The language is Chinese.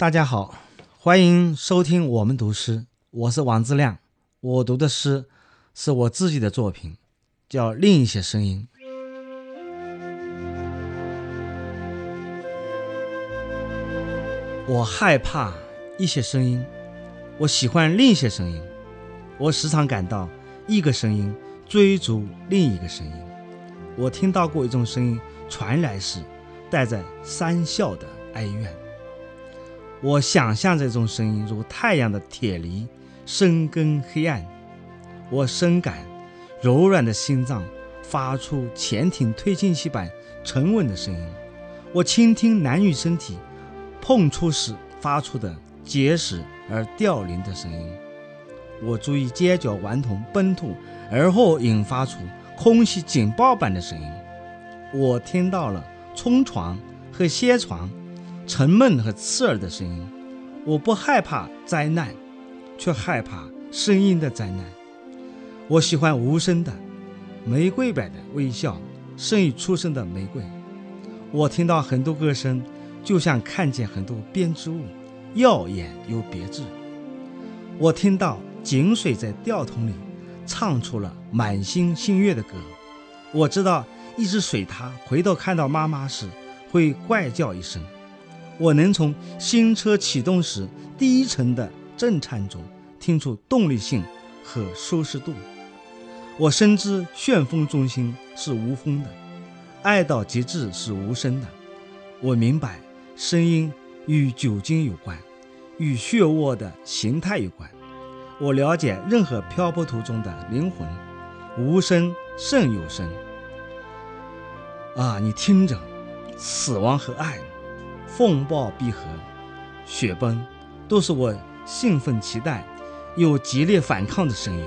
大家好，欢迎收听我们读诗，我是王自亮。我读的诗是我自己的作品，叫《另一些声音》。我害怕一些声音，我喜欢另一些声音。我时常感到一个声音追逐另一个声音。我听到过一种声音传来时，带着三笑的哀怨。我想象这种声音如太阳的铁犁，深耕黑暗。我深感柔软的心脏发出潜艇推进器般沉稳的声音。我倾听男女身体。碰触时发出的结实而凋零的声音，我注意尖角顽童奔突而后引发出空袭警报般的声音。我听到了冲床和歇床沉闷和刺耳的声音。我不害怕灾难，却害怕声音的灾难。我喜欢无声的玫瑰般的微笑，胜于出声的玫瑰。我听到很多歌声。就像看见很多编织物，耀眼又别致。我听到井水在吊桶里唱出了满心星月的歌。我知道一只水獭回头看到妈妈时会怪叫一声。我能从新车启动时第一层的震颤中听出动力性和舒适度。我深知旋风中心是无风的，爱到极致是无声的。我明白。声音与酒精有关，与血窝的形态有关。我了解任何漂泊途中的灵魂，无声胜有声。啊，你听着，死亡和爱，风暴闭合，雪崩，都是我兴奋期待又激烈反抗的声音。